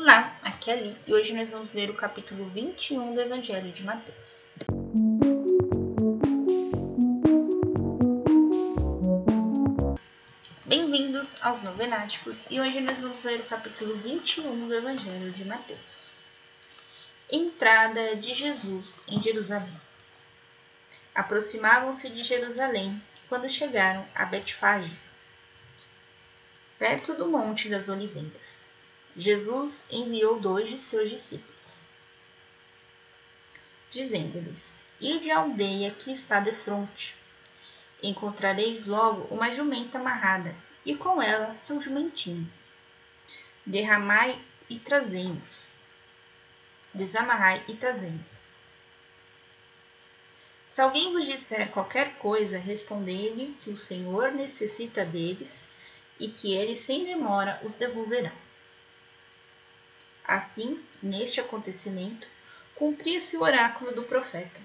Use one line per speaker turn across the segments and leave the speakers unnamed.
Olá, aqui é Ali e hoje nós vamos ler o capítulo 21 do Evangelho de Mateus. Bem-vindos aos Novenáticos e hoje nós vamos ler o capítulo 21 do Evangelho de Mateus. Entrada de Jesus em Jerusalém. Aproximavam-se de Jerusalém quando chegaram a Betfage, perto do Monte das Oliveiras. Jesus enviou dois de seus discípulos, dizendo-lhes: Ide à aldeia que está defronte. Encontrareis logo uma jumenta amarrada, e com ela seu jumentinho. Derramai e trazemos. Desamarrai e trazemos. Se alguém vos disser qualquer coisa, respondei-lhe que o Senhor necessita deles e que ele sem demora os devolverá. Assim, neste acontecimento, cumpria-se o oráculo do profeta.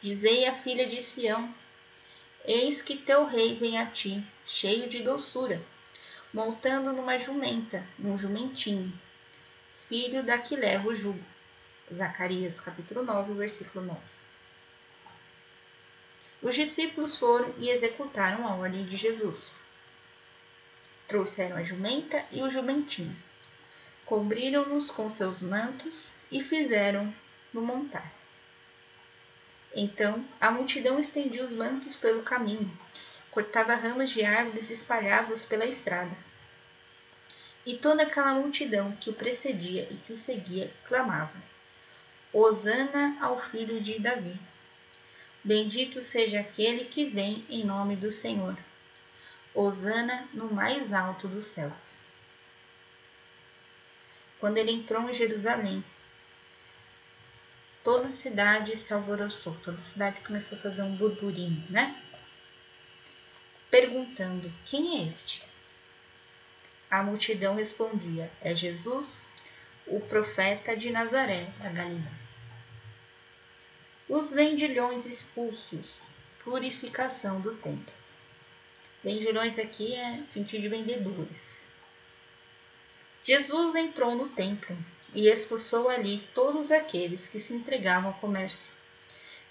Dizei à filha de Sião: Eis que teu rei vem a ti, cheio de doçura, montando numa jumenta, num jumentinho, filho da que leva o jugo. Zacarias capítulo 9, versículo 9. Os discípulos foram e executaram a ordem de Jesus. Trouxeram a jumenta e o jumentinho cobriram-nos com seus mantos e fizeram-no montar. Então a multidão estendia os mantos pelo caminho, cortava ramas de árvores e espalhava-os pela estrada. E toda aquela multidão que o precedia e que o seguia clamava: Hosana ao filho de Davi. Bendito seja aquele que vem em nome do Senhor. Hosana no mais alto dos céus quando ele entrou em Jerusalém. Toda a cidade se alvoroçou, toda a cidade começou a fazer um burburinho, né? Perguntando: Quem é este? A multidão respondia: É Jesus, o profeta de Nazaré, da Galiléia. Os vendilhões expulsos, purificação do templo. Vendilhões aqui é sentido de vendedores. Jesus entrou no templo e expulsou ali todos aqueles que se entregavam ao comércio.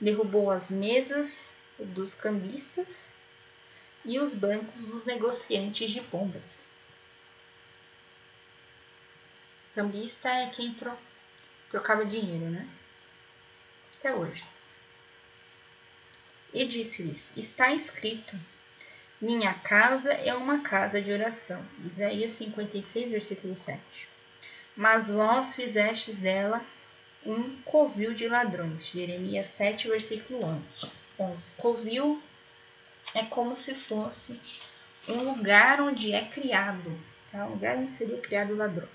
Derrubou as mesas dos cambistas e os bancos dos negociantes de pombas. Cambista é quem tro trocava dinheiro, né? Até hoje. E disse-lhes: Está escrito minha casa é uma casa de oração. Isaías 56, versículo 7. Mas vós fizestes dela um covil de ladrões. Jeremias 7, versículo 11. Covil é como se fosse um lugar onde é criado, tá? um lugar onde seria criado ladrões.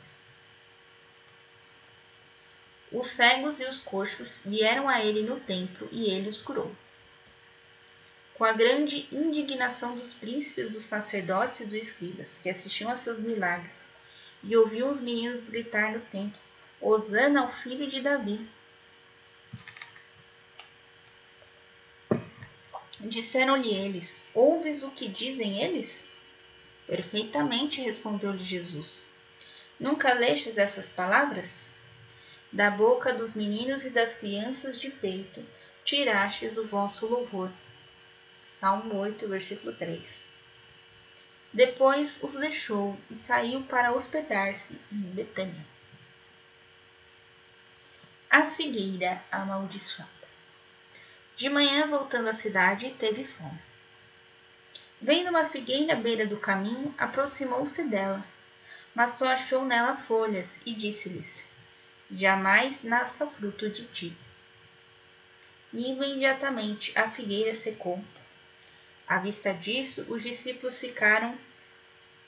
Os cegos e os coxos vieram a ele no templo e ele os curou com a grande indignação dos príncipes, dos sacerdotes e dos escribas, que assistiam a seus milagres, e ouviam os meninos gritar no templo: Hosana ao filho de Davi. Disseram-lhe eles: Ouves o que dizem eles? Perfeitamente, respondeu-lhe Jesus. Nunca lestes essas palavras? Da boca dos meninos e das crianças de peito tirastes o vosso louvor. Salmo 8, versículo 3. Depois os deixou e saiu para hospedar-se em Betânia. A figueira amaldiçoada. De manhã, voltando à cidade, teve fome. Vendo uma figueira à beira do caminho, aproximou-se dela, mas só achou nela folhas e disse-lhes: Jamais nasça fruto de ti. E imediatamente a figueira secou à vista disso, os discípulos ficaram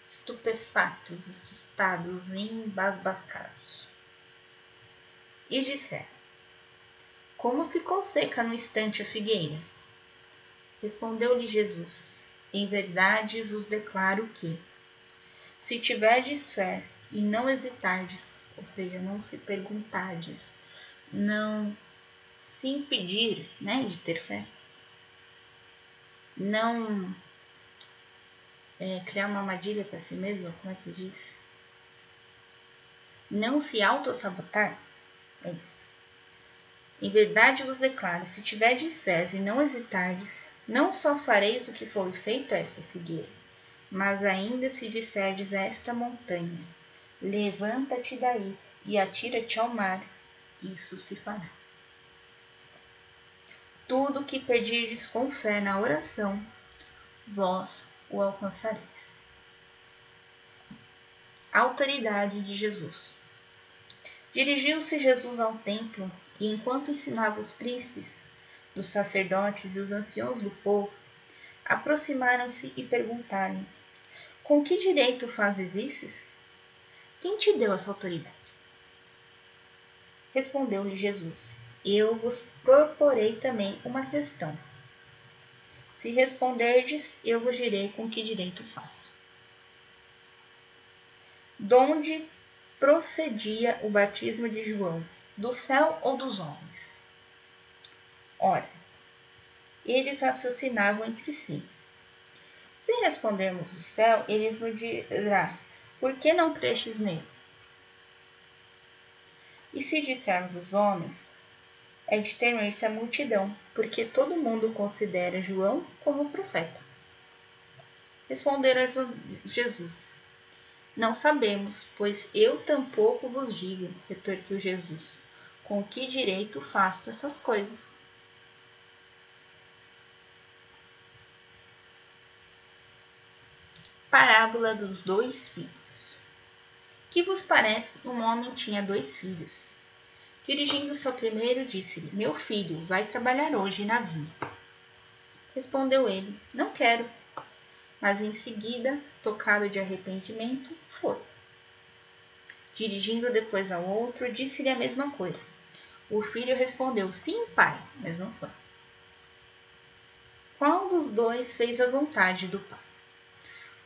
estupefatos, assustados embasbacados. E disseram: Como ficou seca no instante a figueira? Respondeu-lhe Jesus: Em verdade vos declaro que, se tiverdes fé e não hesitardes, ou seja, não se perguntardes, não se impedir né, de ter fé, não é, criar uma armadilha para si mesmo, como é que diz? não se autossabotar? É isso. Em verdade vos declaro: se tiverdes fé e não hesitardes, não só fareis o que foi feito a esta figueira, mas ainda se disserdes a esta montanha: levanta-te daí e atira-te ao mar, isso se fará. Tudo o que pedirdes com fé na oração, vós o alcançareis. Autoridade de Jesus. Dirigiu-se Jesus ao templo e, enquanto ensinava os príncipes, dos sacerdotes e os anciãos do povo, aproximaram-se e perguntaram: Com que direito fazes isso? Quem te deu essa autoridade? Respondeu-lhe Jesus: Eu vos proporei também uma questão. Se responderdes, eu vos direi com que direito faço. Donde procedia o batismo de João? Do céu ou dos homens? Ora, eles raciocinavam entre si. Se respondermos do céu, eles nos dirá: Por que não cresces nele? E se dissermos dos homens, é de temer-se a multidão, porque todo mundo considera João como profeta. Responderam Jesus: não sabemos, pois eu tampouco vos digo, retorquiu Jesus. Com que direito faço essas coisas? Parábola dos dois filhos. Que vos parece? Um homem tinha dois filhos. Dirigindo-se ao primeiro, disse-lhe: Meu filho, vai trabalhar hoje na vinha. Respondeu ele: Não quero mas em seguida, tocado de arrependimento, foi. Dirigindo depois ao outro, disse-lhe a mesma coisa. O filho respondeu: Sim, pai, mas não foi. Qual dos dois fez a vontade do pai?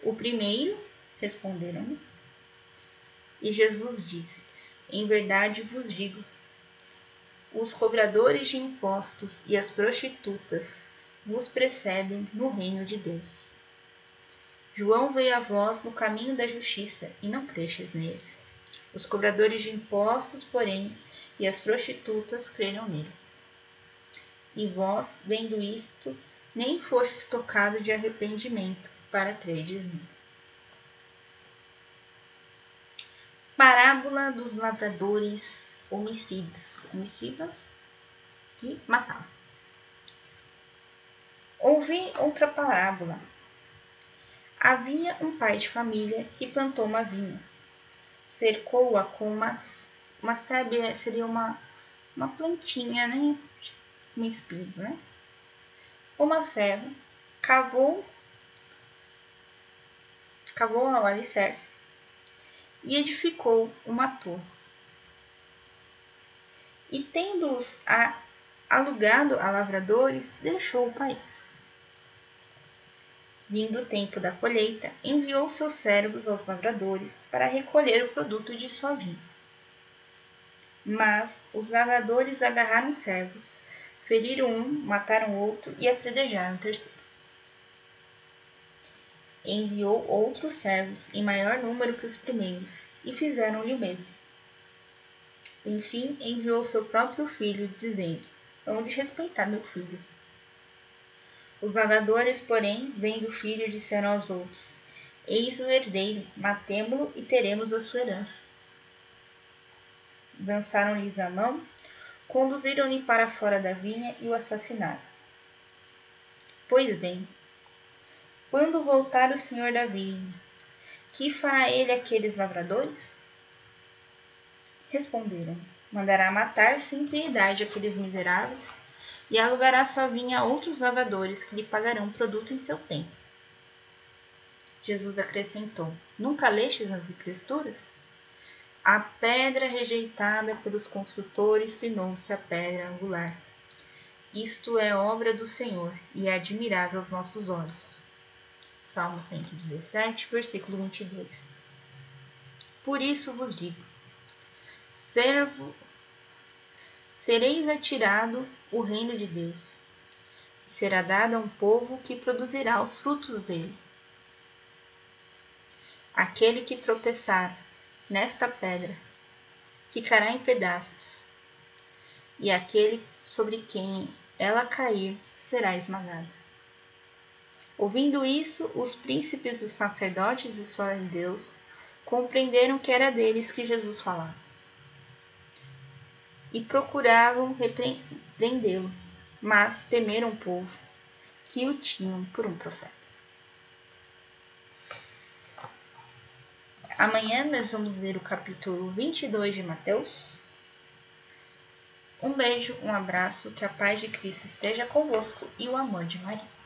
O primeiro, responderam. E Jesus disse-lhes: Em verdade vos digo, os cobradores de impostos e as prostitutas vos precedem no reino de Deus. João veio a vós no caminho da justiça, e não cresces neles. Os cobradores de impostos, porém, e as prostitutas creram nele. E vós, vendo isto, nem fostes tocado de arrependimento para crerdes nele. Parábola dos lavradores homicidas. Homicidas que matavam. Ouvi outra parábola Havia um pai de família que plantou uma vinha. Cercou-a com uma, uma sábia, seria uma, uma plantinha, né? Um espinho, né? Uma serva cavou, cavou ao alicerce e edificou uma torre. E tendo-os alugado a lavradores, deixou o país. Vindo o tempo da colheita, enviou seus servos aos lavradores para recolher o produto de sua vinha. Mas os lavradores agarraram os servos, feriram um, mataram outro e apredejaram o terceiro. Enviou outros servos em maior número que os primeiros, e fizeram-lhe o mesmo. Enfim, enviou seu próprio filho, dizendo: Hão de respeitar meu filho. Os lavradores, porém, vendo o filho, disseram aos outros: Eis o herdeiro, matemo-lo e teremos a sua herança. Dançaram-lhes a mão, conduziram-lhe para fora da vinha e o assassinaram. Pois bem, quando voltar o senhor da vinha, que fará ele aqueles lavradores? Responderam: Mandará matar sem piedade aqueles miseráveis e alugará sua vinha a outros lavradores que lhe pagarão produto em seu tempo. Jesus acrescentou: Nunca lestes nas escrituras? A pedra rejeitada pelos construtores tornou-se a pedra angular. Isto é obra do Senhor e é admirável aos nossos olhos. Salmo 117, versículo 22. Por isso vos digo: servo, sereis atirado o reino de Deus. E será dado a um povo que produzirá os frutos dele. Aquele que tropeçar nesta pedra ficará em pedaços, e aquele sobre quem ela cair será esmagado. Ouvindo isso, os príncipes, os sacerdotes e os fariseus compreenderam que era deles que Jesus falava e procuravam repreendê-lo, mas temeram o povo que o tinham por um profeta. Amanhã nós vamos ler o capítulo 22 de Mateus. Um beijo, um abraço, que a paz de Cristo esteja convosco e o amor de Maria.